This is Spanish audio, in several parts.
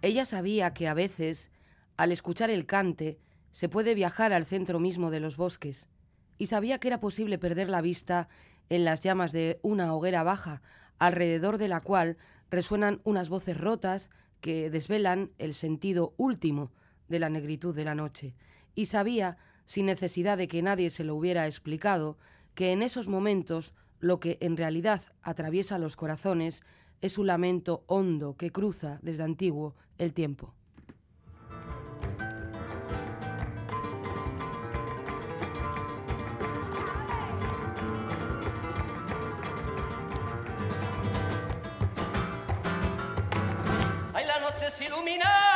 Ella sabía que a veces, al escuchar el cante, se puede viajar al centro mismo de los bosques, y sabía que era posible perder la vista en las llamas de una hoguera baja, alrededor de la cual resuenan unas voces rotas que desvelan el sentido último de la negritud de la noche, y sabía, sin necesidad de que nadie se lo hubiera explicado, que en esos momentos lo que en realidad atraviesa los corazones es un lamento hondo que cruza desde antiguo el tiempo. sola,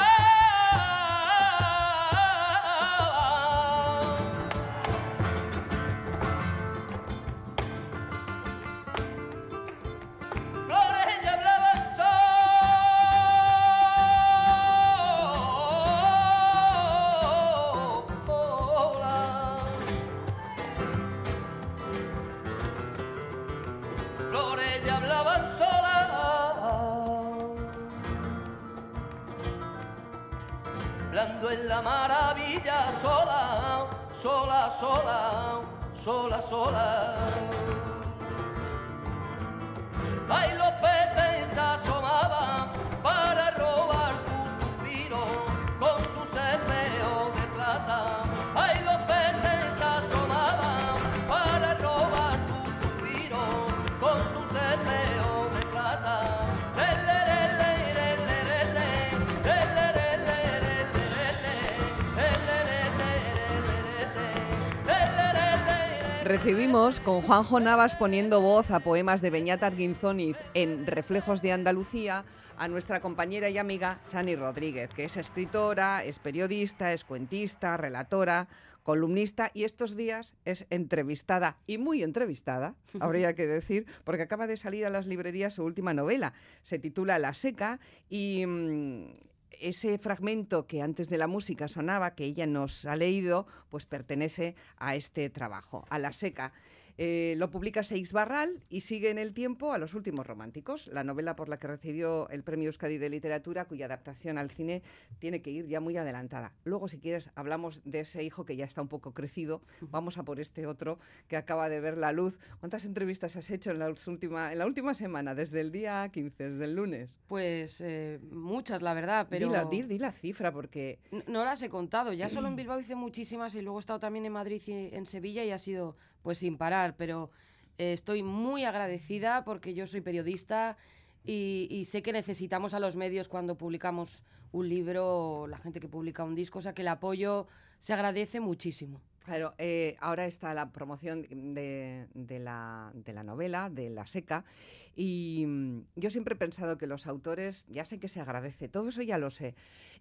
Recibimos con Juanjo Navas poniendo voz a poemas de Beñat Arguinzoniz en Reflejos de Andalucía a nuestra compañera y amiga Chani Rodríguez, que es escritora, es periodista, es cuentista, relatora, columnista y estos días es entrevistada y muy entrevistada, habría que decir, porque acaba de salir a las librerías su última novela. Se titula La Seca y mm, ese fragmento que antes de la música sonaba, que ella nos ha leído, pues pertenece a este trabajo, a La Seca. Eh, lo publica Seix Barral y sigue en el tiempo a Los Últimos Románticos, la novela por la que recibió el Premio Euskadi de Literatura, cuya adaptación al cine tiene que ir ya muy adelantada. Luego, si quieres, hablamos de ese hijo que ya está un poco crecido. Vamos a por este otro que acaba de ver la luz. ¿Cuántas entrevistas has hecho en la última, en la última semana, desde el día 15, desde el lunes? Pues eh, muchas, la verdad, pero... Di la, la cifra, porque... No, no las he contado. Ya solo en Bilbao hice muchísimas y luego he estado también en Madrid y en Sevilla y ha sido pues sin parar, pero eh, estoy muy agradecida porque yo soy periodista y, sé que necesitamos a los medios cuando publicamos un libro, la gente que publica un disco, o sea que el apoyo se agradece muchísimo. Claro, eh, ahora está la promoción de, la, de, la, novela, de La Seca, y mm, yo siempre he pensado que los autores, ya sé que se agradece, todo eso ya lo sé,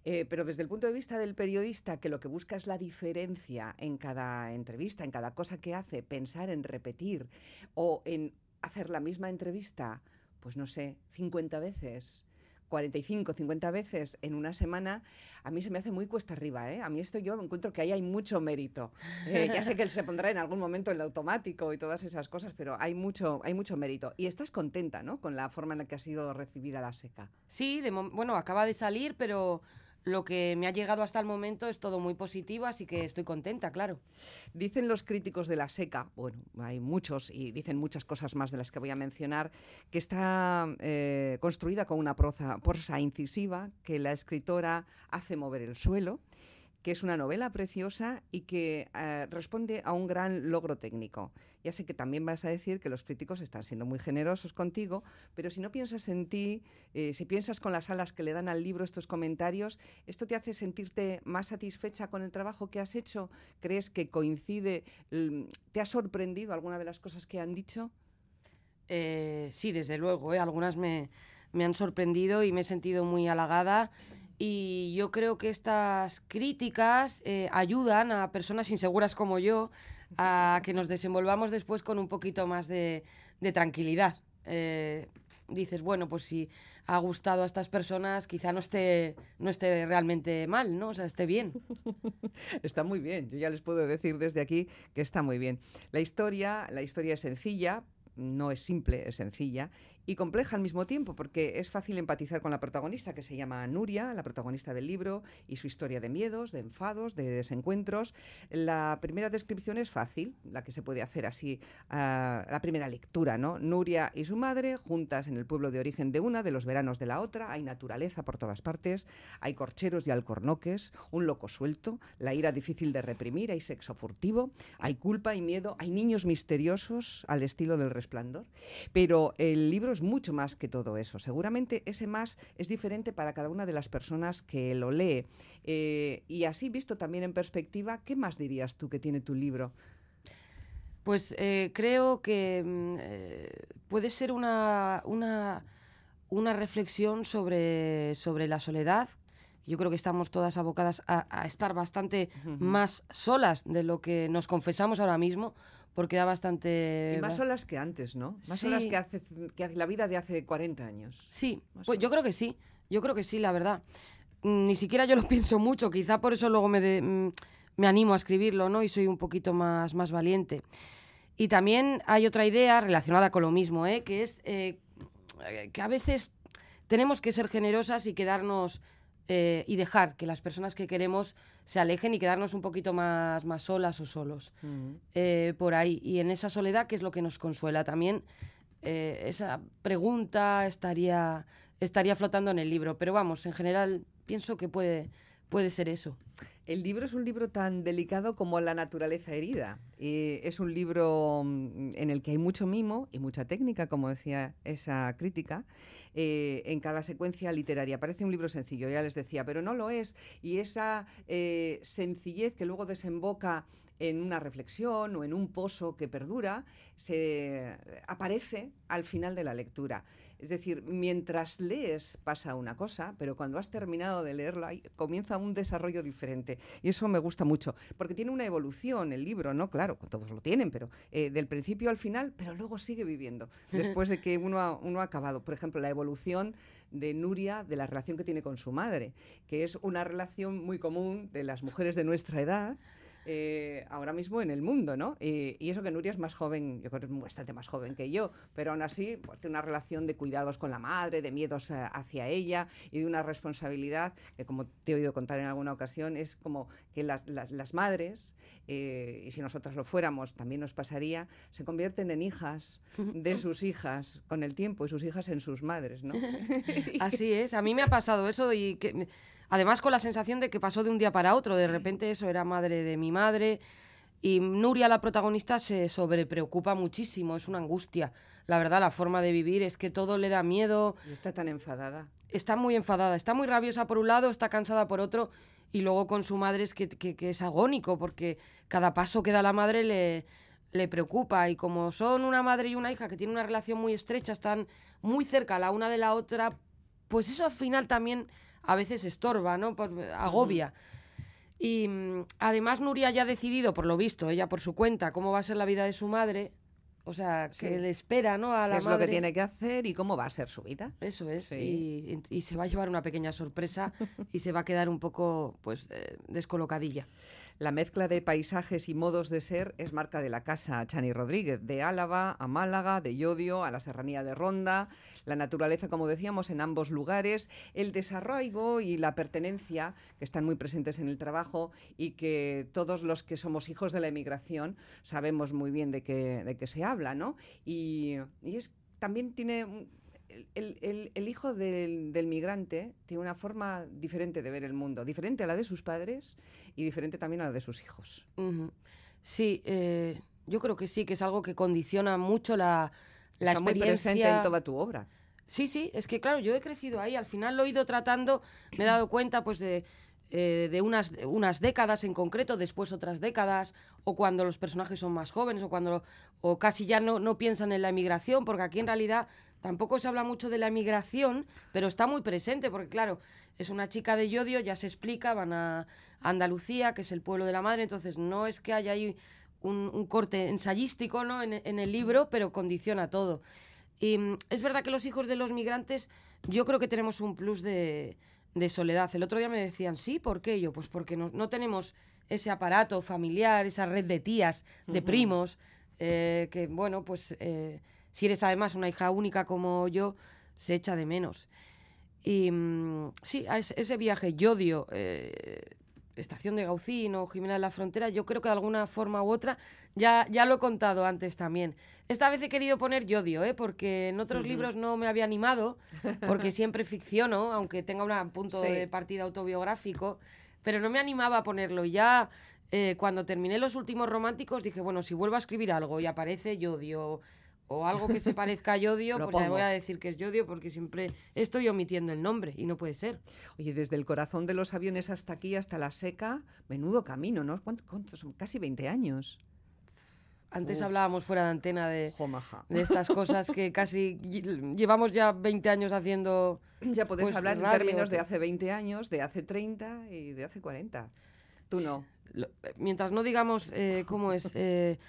eh, pero desde el punto de vista del periodista, que lo que busca es la diferencia en cada entrevista, en cada cosa que hace, pensar en repetir o en hacer la misma entrevista, pues no sé, 50 veces 45, 50 veces en una semana, a mí se me hace muy cuesta arriba. ¿eh? A mí esto yo encuentro que ahí hay mucho mérito. Eh, ya sé que se pondrá en algún momento el automático y todas esas cosas, pero hay mucho, hay mucho mérito. Y estás contenta, ¿no? Con la forma en la que ha sido recibida la seca. Sí, bueno, acaba de salir, pero lo que me ha llegado hasta el momento es todo muy positivo, así que estoy contenta, claro. Dicen los críticos de la seca, bueno, hay muchos y dicen muchas cosas más de las que voy a mencionar, que está eh, construida con una prosa, prosa incisiva, que la escritora hace mover el suelo que es una novela preciosa y que eh, responde a un gran logro técnico. Ya sé que también vas a decir que los críticos están siendo muy generosos contigo, pero si no piensas en ti, eh, si piensas con las alas que le dan al libro estos comentarios, ¿esto te hace sentirte más satisfecha con el trabajo que has hecho? ¿Crees que coincide? ¿Te ha sorprendido alguna de las cosas que han dicho? Eh, sí, desde luego. Algunas me, me han sorprendido y me he sentido muy halagada y yo creo que estas críticas eh, ayudan a personas inseguras como yo a que nos desenvolvamos después con un poquito más de, tranquilidad. Eh, dices, bueno, pues si ha gustado a estas personas, quizá no esté, no esté realmente mal, ¿no? O sea, esté bien. Está muy bien. Yo ya les puedo decir desde aquí que está muy bien. La historia, la historia es sencilla, no es simple, es sencilla, y compleja al mismo tiempo, porque es fácil empatizar con la protagonista, que se llama Nuria, la protagonista del libro, y su historia de miedos, de enfados, de desencuentros. La primera descripción es fácil, la que se puede hacer así, ah, la primera lectura, ¿no? Nuria y su madre, juntas en el pueblo de origen de una, de los veranos de la otra, hay naturaleza por todas partes, hay corcheros y alcornoques, un loco suelto, la ira difícil de reprimir, hay sexo furtivo, hay culpa y miedo, hay niños misteriosos al estilo del resplandor. Pero el libro es mucho más que todo eso. Seguramente ese más es diferente para cada una de las personas que lo lee. Eh, y así visto también en perspectiva, ¿qué más dirías tú que tiene tu libro? Pues eh, creo que mm, eh, puede ser una, una, una reflexión sobre, sobre la soledad. Yo creo que estamos todas abocadas a, a estar bastante más solas de lo que nos confesamos ahora mismo, porque da bastante... Y más solas que antes, ¿no? Más Sí. solas que hace, que hace la vida de hace 40 años. Sí, Más pues yo creo que sí, yo creo que sí, la verdad. Mm, Ni siquiera yo lo pienso mucho, quizá por eso luego me, de- mm, me animo a escribirlo, ¿no? Y soy un poquito más, más valiente. Y también hay otra idea relacionada con lo mismo, ¿eh? Que es eh, que a veces tenemos que ser generosas y quedarnos eh, y dejar que las personas que queremos se alejen y quedarnos un poquito más, más solas o solos eh, por ahí. Y en esa soledad, ¿qué es lo que nos consuela? También eh, esa pregunta estaría, estaría flotando en el libro. Pero vamos, en general pienso que puede, puede ser eso. El libro es un libro tan delicado como La naturaleza herida. Eh, es un libro mm, en el que hay mucho mimo y mucha técnica, como decía esa crítica, eh, en cada secuencia literaria. Parece un libro sencillo, ya les decía, pero no lo es. Y esa eh, sencillez que luego desemboca en una reflexión o en un pozo que perdura, se aparece al final de la lectura. Es decir, mientras lees pasa una cosa, pero cuando has terminado de leerla comienza un desarrollo diferente. Y eso me gusta mucho, porque tiene una evolución el libro, ¿no? Claro, todos lo tienen, pero eh, del principio al final, pero luego sigue viviendo, después de que uno ha, uno ha acabado. Por ejemplo, la evolución de Nuria, de la relación que tiene con su madre, que es una relación muy común de las mujeres de nuestra edad, eh, ahora mismo en el mundo, ¿no? Y eso que Nuria es más joven, yo creo que es bastante más joven que yo, pero aún así pues, tiene una relación de cuidados con la madre, de miedos eh, hacia ella y de una responsabilidad que, como te he oído contar en alguna ocasión, es como que las, las- las madres, eh, y si nosotras lo fuéramos también nos pasaría, se convierten en hijas de sus hijas con el tiempo y sus hijas en sus madres, ¿no? Así es, a mí me ha pasado eso y que me- además con la sensación de que pasó de un día para otro, de repente eso era madre de mi madre. Y Nuria, la protagonista, se sobrepreocupa muchísimo, es una angustia. La verdad, la forma de vivir es que todo le da miedo, Y está tan enfadada. está muy enfadada, está muy rabiosa por un lado, está cansada por otro. Y luego con su madre es que, que- que es agónico porque cada paso que da la madre le, le preocupa. Y como son una madre y una hija que tienen una relación muy estrecha, están muy cerca la una de la otra, pues eso al final también a veces estorba, ¿no? Por- agobia. Y mm, además Nuria ya ha decidido, por lo visto, ella por su cuenta, cómo va a ser la vida de su madre. O sea, que Sí. le espera, ¿no? A ¿Qué la es lo que tiene que hacer y cómo va a ser su vida? Eso es. Sí. Y, y se va a llevar una pequeña sorpresa y se va a quedar un poco, pues, eh, descolocadilla. La mezcla de paisajes y modos de ser es marca de la casa Chani Rodríguez, de Álava a Málaga, de Llodio a la serranía de Ronda, la naturaleza, como decíamos, en ambos lugares, el desarraigo y la pertenencia, que están muy presentes en el trabajo y que todos los que somos hijos de la emigración sabemos muy bien de qué, de qué se habla, ¿no? Y, es, también tiene... el, el- hijo del, del migrante tiene una forma diferente de ver el mundo, diferente a la de sus padres y diferente también a la de sus hijos. Sí, eh, yo creo que sí, que es algo que condiciona mucho la, la Está muy experiencia. presente en toda tu obra. Sí, sí, es que claro, yo he crecido ahí, al final lo he ido tratando, me he dado cuenta pues de, eh, de unas, de unas décadas en concreto, después otras décadas, o cuando los personajes son más jóvenes, o cuando o casi ya no, no piensan en la emigración, porque aquí en realidad tampoco se habla mucho de la emigración, pero está muy presente, porque claro, es una chica de Yodio, ya se explica, van a Andalucía, que es el pueblo de la madre, entonces no es que haya ahí un, un corte ensayístico ¿no? en, en el libro, pero condiciona todo. Y mm, es verdad que los hijos de los migrantes, yo creo que tenemos un plus de, de soledad. El otro día me decían, sí, ¿por qué? Yo, pues porque no, no tenemos ese aparato familiar, esa red de tías, de primos, eh, que, bueno, pues eh, si eres además una hija única como yo, se echa de menos. Y mm, sí, a ese, viaje, Yodio, eh, Estación de Gaucín o Jimena de la Frontera, yo creo que de alguna forma u otra, ya, ya lo he contado antes también. Esta vez he querido poner Yodio, ¿eh? porque en otros libros no me había animado, porque siempre ficciono, aunque tenga un punto Sí. de partida autobiográfico, pero no me animaba a ponerlo. Ya eh, cuando terminé los últimos románticos dije, bueno, si vuelvo a escribir algo y aparece Yodio o algo que se parezca a Yodio, pues pongo. voy a decir que es Yodio porque siempre estoy omitiendo el nombre y no puede ser. Oye, desde el corazón de los aviones hasta aquí, hasta la seca, menudo camino, ¿no? ¿Cuánto- ¿Cuántos son? Casi 20 años. Antes Uf. hablábamos fuera de antena de, Jomaja. de estas cosas que casi lle- llevamos ya 20 años haciendo. Ya podés pues, hablar en términos de que- hace 20 años, de hace 30 y de hace 40. Tú no. lo- mientras no digamos eh, cómo es. eh,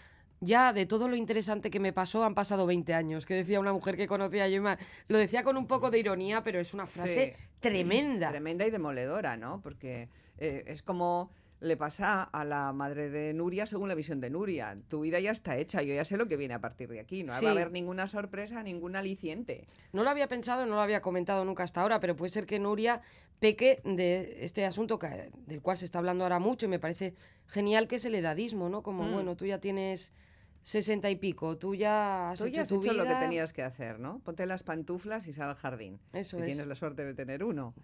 ya de todo lo interesante que me pasó han pasado 20 años, que decía una mujer que conocía yo. Lo decía con un poco de ironía, pero es una frase Sí. tremenda. Tremenda y demoledora, ¿no? Porque eh, es como le pasa a la madre de Nuria según la visión de Nuria. Tu vida ya está hecha, yo ya sé lo que viene a partir de aquí. No Sí. va a haber ninguna sorpresa, ningún aliciente. No lo había pensado, no lo había comentado nunca hasta ahora, pero puede ser que Nuria peque de este asunto que- del cual se está hablando ahora mucho y me parece genial que es el edadismo, ¿no? Como, Mm. bueno, tú ya tienes sesenta y pico, tú ya has Tú hecho ya has tu hecho lo que tenías que hacer, ¿no? Ponte las pantuflas y sal al jardín. Eso si es. tienes la suerte de tener uno.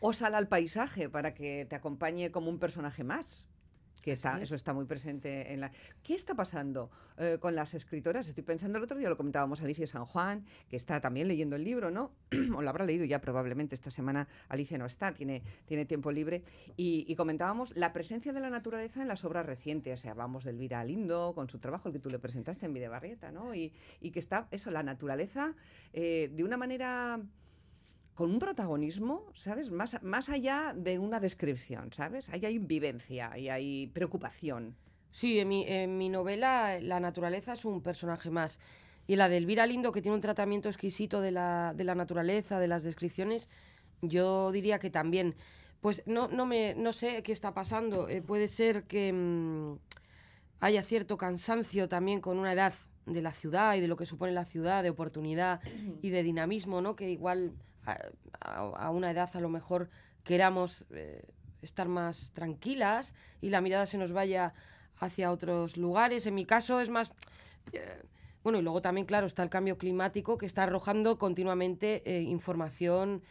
O sal al paisaje para que te acompañe como un personaje más. Que está, es. eso está muy presente en la... ¿Qué está pasando eh, con las escritoras? Estoy pensando el otro día, lo comentábamos Alicia San Juan, que está también leyendo el libro, ¿no? o lo habrá leído ya probablemente esta semana. Alicia no está, tiene, tiene tiempo libre. Y, y comentábamos la presencia de la naturaleza en las obras recientes. O sea, hablamos de Elvira Lindo, con su trabajo, el que tú le presentaste en Videbarrieta, ¿no? Y, y que está, eso, la naturaleza, eh, de una manera con un protagonismo, ¿sabes? Más, más allá de una descripción, ¿sabes? Ahí hay vivencia y hay preocupación. Sí, en mi, en mi novela la naturaleza es un personaje más. Y la de Elvira Lindo, que tiene un tratamiento exquisito de la, de la naturaleza, de las descripciones, yo diría que también. Pues no, no, me, no sé qué está pasando. Eh, puede ser que mm, haya cierto cansancio también con una edad de la ciudad y de lo que supone la ciudad, de oportunidad y de dinamismo, ¿no? Que igual a, una edad a lo mejor queramos eh, estar más tranquilas y la mirada se nos vaya hacia otros lugares. En mi caso es más... eh, bueno, y luego también, claro, está el cambio climático que está arrojando continuamente eh, información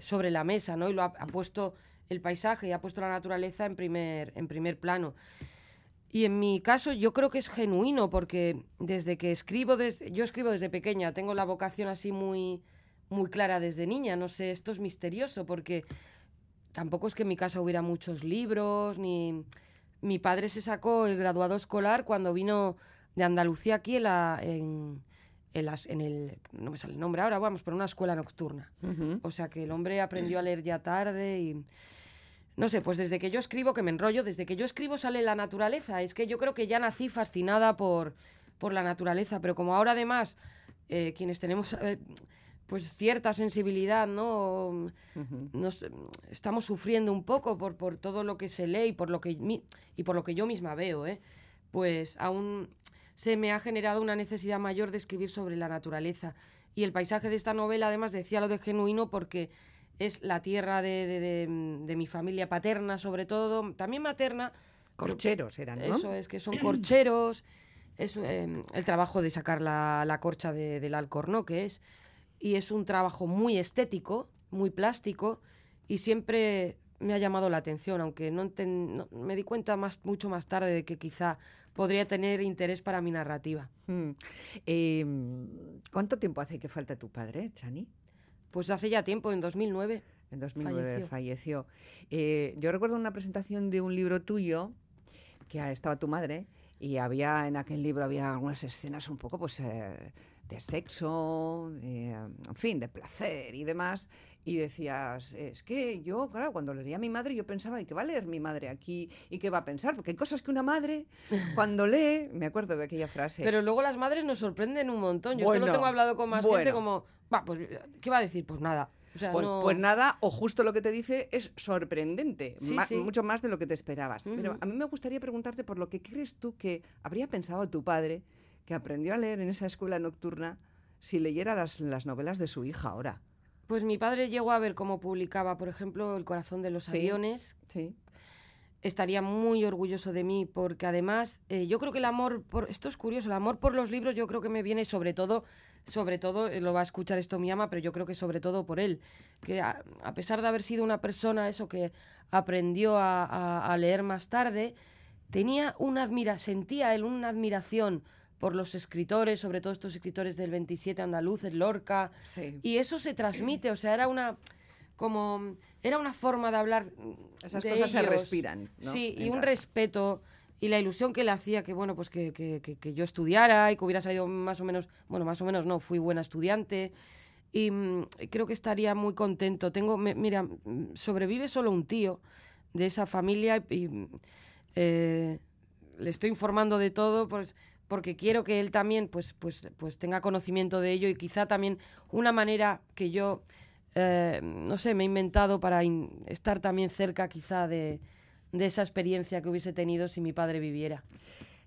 sobre la mesa, ¿no? Y lo ha, puesto el paisaje y ha puesto la naturaleza en primer, en primer plano. Y en mi caso yo creo que es genuino porque desde que escribo, yo escribo desde pequeña, tengo la vocación así muy, muy clara desde niña, no sé, esto es misterioso porque tampoco es que en mi casa hubiera muchos libros, ni mi padre se sacó el graduado escolar cuando vino de Andalucía aquí en, la, en, en las- en el, no me sale el nombre ahora, vamos, pero una escuela nocturna. O sea que el hombre aprendió a leer ya tarde y... No sé, pues desde que yo escribo, que me enrollo, desde que yo escribo sale la naturaleza. Es que yo creo que ya nací fascinada por, por la naturaleza, pero como ahora además eh, quienes tenemos eh, pues cierta sensibilidad, ¿no? Nos, estamos sufriendo un poco por, por todo lo que se lee y por lo que, mi- y por lo que yo misma veo, ¿eh? Pues aún se me ha generado una necesidad mayor de escribir sobre la naturaleza. Y el paisaje de esta novela, además, decía lo de genuino porque es la tierra de, de- de- de mi familia paterna, sobre todo, también materna. Corcheros eran, ¿no? Eso es, que son corcheros, es eh, el trabajo de sacar la, la corcha de- del alcornoque es, y es un trabajo muy estético, muy plástico, y siempre me ha llamado la atención, aunque no, enten- no- me di cuenta más, mucho más tarde de que quizá podría tener interés para mi narrativa. Mm. Eh, ¿Cuánto tiempo hace que falta tu padre, Chani? Pues hace ya tiempo, en 2009. En 2009 falleció. Falleció. Eh, yo recuerdo una presentación de un libro tuyo que estaba tu madre y había en aquel libro había algunas escenas un poco pues eh, de sexo, de, en fin, de placer y demás. Y decías, es que yo, claro, cuando leía a mi madre, yo pensaba, ¿y qué va a leer mi madre aquí? ¿Y qué va a pensar? Porque hay cosas que una madre, cuando lee, me acuerdo de aquella frase. Pero luego las madres nos sorprenden un montón. Yo Bueno, esto lo tengo hablado con más gente como, va, pues, ¿qué va a decir? Pues nada. O sea, Pues, no- pues nada, o justo lo que te dice es sorprendente, Sí, ma- sí. mucho más de lo que te esperabas. Pero a mí me gustaría preguntarte por lo que crees tú que habría pensado tu padre que aprendió a leer en esa escuela nocturna si leyera las, las novelas de su hija ahora? Pues mi padre llegó a ver cómo publicaba, por ejemplo, El corazón de los Sí. aviones. Sí. Estaría muy orgulloso de mí porque además eh, yo creo que el amor por esto es curioso, el amor por los libros yo creo que me viene sobre todo sobre todo eh, lo va a escuchar esto mi ama, pero yo creo que sobre todo por él, que a, a pesar de haber sido una persona eso que aprendió a, a- a leer más tarde, tenía una admira sentía él una admiración por los escritores, sobre todo estos escritores del 27 andaluces, Lorca, Sí. y eso se transmite, o sea, era una como era una forma de hablar Esas de cosas se ellos. respiran, ¿no? Sí, y En un casa. respeto y la ilusión que le hacía que bueno, pues que, que- que- que yo estudiara y que hubiera salido más o menos, bueno, más o menos no, fui buena estudiante y mm, creo que estaría muy contento. Tengo, me- mira, mm, sobrevive solo un tío de esa familia y mm, eh, le estoy informando de todo, pues porque quiero que él también pues, pues, pues tenga conocimiento de ello y quizá también una manera que yo, eh, no sé, me he inventado para estar también cerca quizá de, esa experiencia que hubiese tenido si mi padre viviera.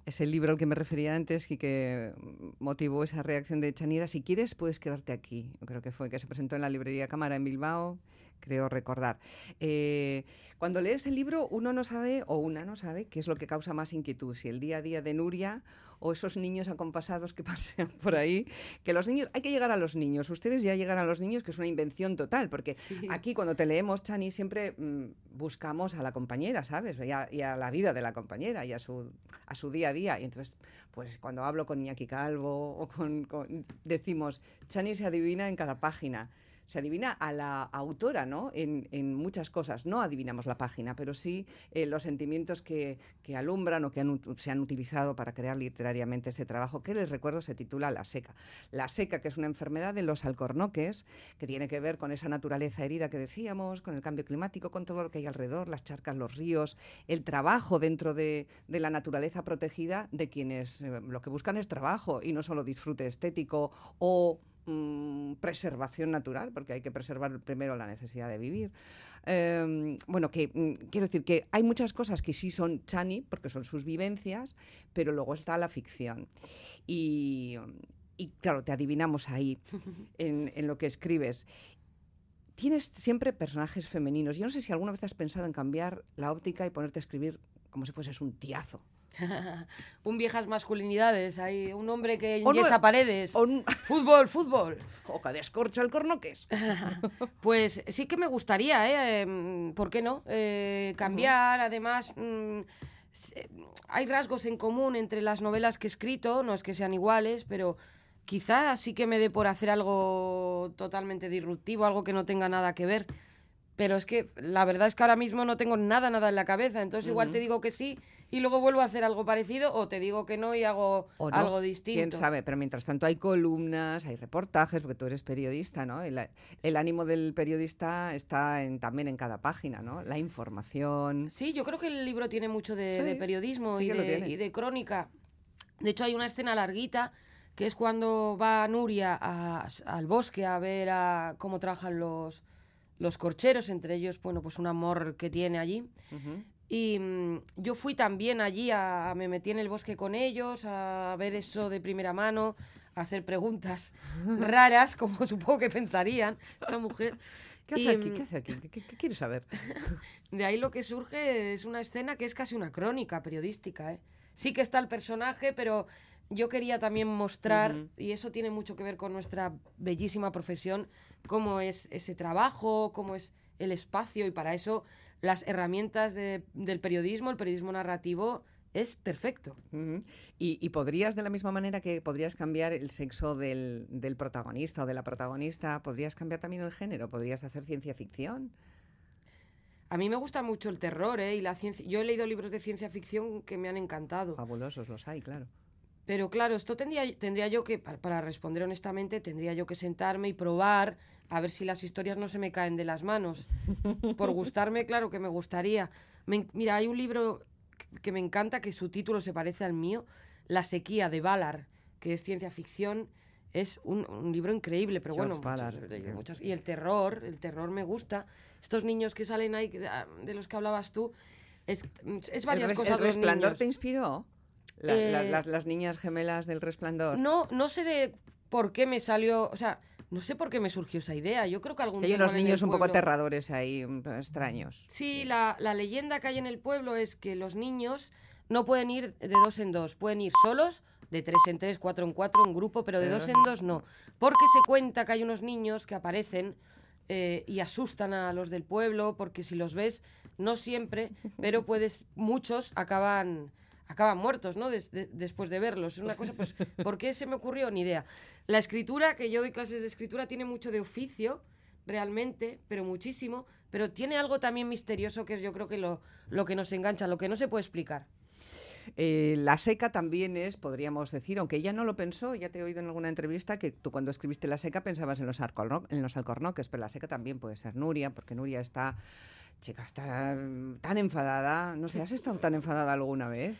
Es el libro al que me refería antes y que motivó esa reacción de Chanira. Si quieres, puedes quedarte aquí. Creo que fue que se presentó en la librería Cámara en Bilbao, creo recordar. Eh, cuando lees el libro, uno no sabe, o una no sabe, qué es lo que causa más inquietud. Si el día a día de Nuria o esos niños acompasados que pasean por ahí. Que los niños, hay que llegar a los niños. Ustedes ya llegan a los niños, que es una invención total, porque aquí cuando te leemos, Chani, siempre mm, buscamos a la compañera, ¿sabes? Y a, y a la vida de la compañera y a su, a su día a día. Y entonces, pues cuando hablo con Iñaki Calvo o con, con- decimos, Chani se adivina en cada página. Se adivina a la autora, ¿no? En, muchas cosas. No adivinamos la página, pero sí eh, los sentimientos que, que alumbran o que se han utilizado para crear literariamente este trabajo, que les recuerdo se titula La Seca. La Seca, que es una enfermedad de los alcornoques, que tiene que ver con esa naturaleza herida que decíamos, con el cambio climático, con todo lo que hay alrededor, las charcas, los ríos, el trabajo dentro de, de la naturaleza protegida de quienes eh, lo que buscan es trabajo y no solo disfrute estético o mm, preservación natural, porque hay que preservar primero la necesidad de vivir. Eh, bueno, que mm, quiero decir que hay muchas cosas que sí son Chani, porque son sus vivencias, pero luego está la ficción. Y, y claro, te adivinamos ahí en, en lo que escribes. Tienes siempre personajes femeninos. Yo no sé si alguna vez has pensado en cambiar la óptica y ponerte a escribir como si fueses un tiazo. un viejas masculinidades, hay un hombre que no- enyesa paredes. O, un- Fútbol, fútbol. o que descorcha el cornoques. Pues sí que me gustaría, ¿eh? Em, ¿Por qué no? Eh, cambiar, además, mm, se- hay rasgos en común entre las novelas que he escrito, no es que sean iguales, pero quizá sí que me dé por hacer algo totalmente disruptivo, algo que no tenga nada que ver. Pero es que la verdad es que ahora mismo no tengo nada, nada en la cabeza. Entonces igual te digo que sí y luego vuelvo a hacer algo parecido o te digo que no y hago no, algo distinto. Quién sabe, pero mientras tanto hay columnas, hay reportajes, porque tú eres periodista, ¿no? El, el ánimo del periodista está en- también en cada página, ¿no? La información. Sí, yo creo que el libro tiene mucho de, Sí, de periodismo sí y, de, y de crónica. De hecho, hay una escena larguita que es cuando va Nuria a- al bosque a ver a cómo trabajan los, los corcheros, entre ellos, bueno, pues un amor que tiene allí. Ujú. Y mm, yo fui también allí, a, me metí en el bosque con ellos, a ver eso de primera mano, a hacer preguntas raras, como supongo que pensarían esta mujer. ¿Qué hace Y, aquí? mm, ¿Qué hace aquí? ¿Qué, qué- qué quieres saber? de ahí lo que surge es una escena que es casi una crónica periodística. ¿eh? Sí que está el personaje, pero yo quería también mostrar, y eso tiene mucho que ver con nuestra bellísima profesión, cómo es ese trabajo, cómo es el espacio, y para eso las herramientas de- del periodismo, el periodismo narrativo, es perfecto. Y, y podrías, de la misma manera que podrías cambiar el sexo del, del protagonista o de la protagonista, podrías cambiar también el género, podrías hacer ciencia ficción. A mí me gusta mucho el terror, ¿eh? Y la ciencia. Yo he leído libros de ciencia ficción que me han encantado. Fabulosos los hay, claro. Pero claro, esto tendría, tendría yo que, pa- para responder honestamente, tendría yo que sentarme y probar a ver si las historias no se me caen de las manos. Por gustarme, claro que me gustaría. Me mira, hay un libro que- me encanta, que su título se parece al mío, La sequía de Ballard, que es ciencia ficción. Es un, un libro increíble, pero George bueno, muchos- muchos- y el terror, el terror me gusta. Estos niños que salen ahí, ah, de los que hablabas tú, es, es varias ¿El, res- cosas. el resplandor niños. te inspiró? La- Eh, la- las, las niñas gemelas del resplandor. No, no sé de por qué me salió, o sea, no sé por qué me surgió esa idea. Yo creo que algún día unos niños un poco aterradores ahí, extraños. Sí, la, la leyenda que hay en el pueblo es que los niños no pueden ir de dos en dos, pueden ir solos, de tres en tres, cuatro en cuatro, en grupo, pero de dos en dos no. Porque se cuenta que hay unos niños que aparecen eh, y asustan a los del pueblo, porque si los ves, no siempre, pero puedes, muchos acaban acaban muertos, ¿no? Des- de- después de verlos. Es una cosa, pues, ¿por qué se me ocurrió? Ni idea. La escritura, que yo doy clases de escritura, tiene mucho de oficio, realmente, pero muchísimo, pero tiene algo también misterioso que es yo creo que lo, lo que nos engancha, lo que no se puede explicar. Eh, la seca también es, podríamos decir, aunque ella no lo pensó, ya te he oído en alguna entrevista que tú cuando escribiste la seca pensabas en los, en los alcornoques, pero la seca también puede ser Nuria, porque Nuria está, chica, está tan enfadada. No sé, ¿has estado tan enfadada alguna vez?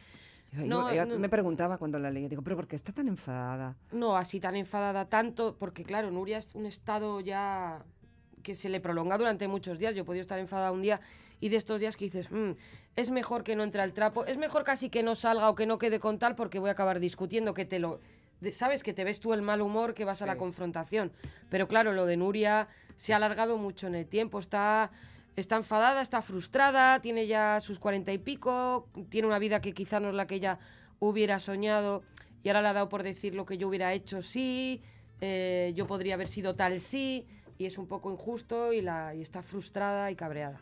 Yo- No. Me preguntaba cuando la leía, digo, ¿pero por qué está tan enfadada? No así tan enfadada tanto, porque claro, Nuria es un estado ya que se le prolonga durante muchos días. Yo he podido estar enfadada un día y de estos días que dices, "Mm, es mejor que no entre al trapo, es mejor casi que no salga o que no quede con tal porque voy a acabar discutiendo, que te lo... Sabes que te ves tú el mal humor, que vas a la confrontación. Pero claro, lo de Nuria se ha alargado mucho en el tiempo, está... Está enfadada, está frustrada, tiene ya sus cuarenta y pico, tiene una vida que quizá no es la que ella hubiera soñado y ahora le ha dado por decir lo que yo hubiera hecho sí, eh, yo podría haber sido tal sí, y es un poco injusto y, la, y está frustrada y cabreada.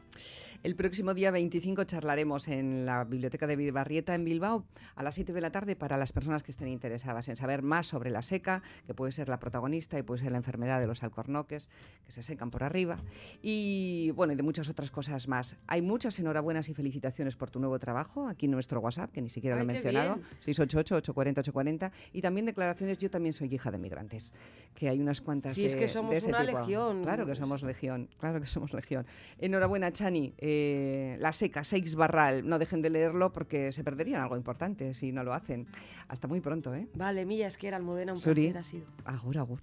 El próximo día 25 charlaremos en la Biblioteca de Barrieta en Bilbao a las 7 de la tarde para las personas que estén interesadas en saber más sobre la seca, que puede ser la protagonista y puede ser la enfermedad de los alcornoques, que se secan por arriba, y bueno, y de muchas otras cosas más. Hay muchas enhorabuenas y felicitaciones por tu nuevo trabajo aquí en nuestro WhatsApp, que ni siquiera lo he mencionado, bien. 688-840-840, y también declaraciones, yo también soy hija de migrantes, que hay unas cuantas Sí, de, es que somos de ese una tipo. legión. Claro que somos legión, claro que somos legión. Enhorabuena, Chani. Eh, la seca, Seix Barral. No dejen de leerlo porque se perderían algo importante si no lo hacen. Hasta muy pronto, ¿eh? Vale, Milla, es que era Almudena, un Suri. placer ha sido. Agur, agur.